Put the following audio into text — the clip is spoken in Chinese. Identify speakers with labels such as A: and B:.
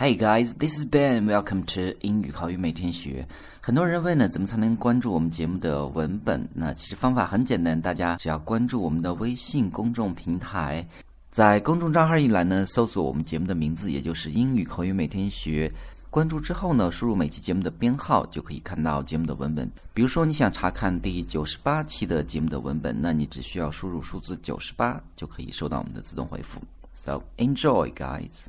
A: Hey guys, this is Ben. Welcome to 英语口语每天学。很多人问呢，怎么才能关注我们节目的文本？那其实方法很简单，大家只要关注我们的微信公众平台，在公众账号一栏呢，搜索我们节目的名字，也就是英语口语每天学。关注之后呢，输入每期节目的编号，就可以看到节目的文本。比如说，你想查看第九十八期的节目的文本，那你只需要输入数字九十八，就可以收到我们的自动回复。So enjoy, guys.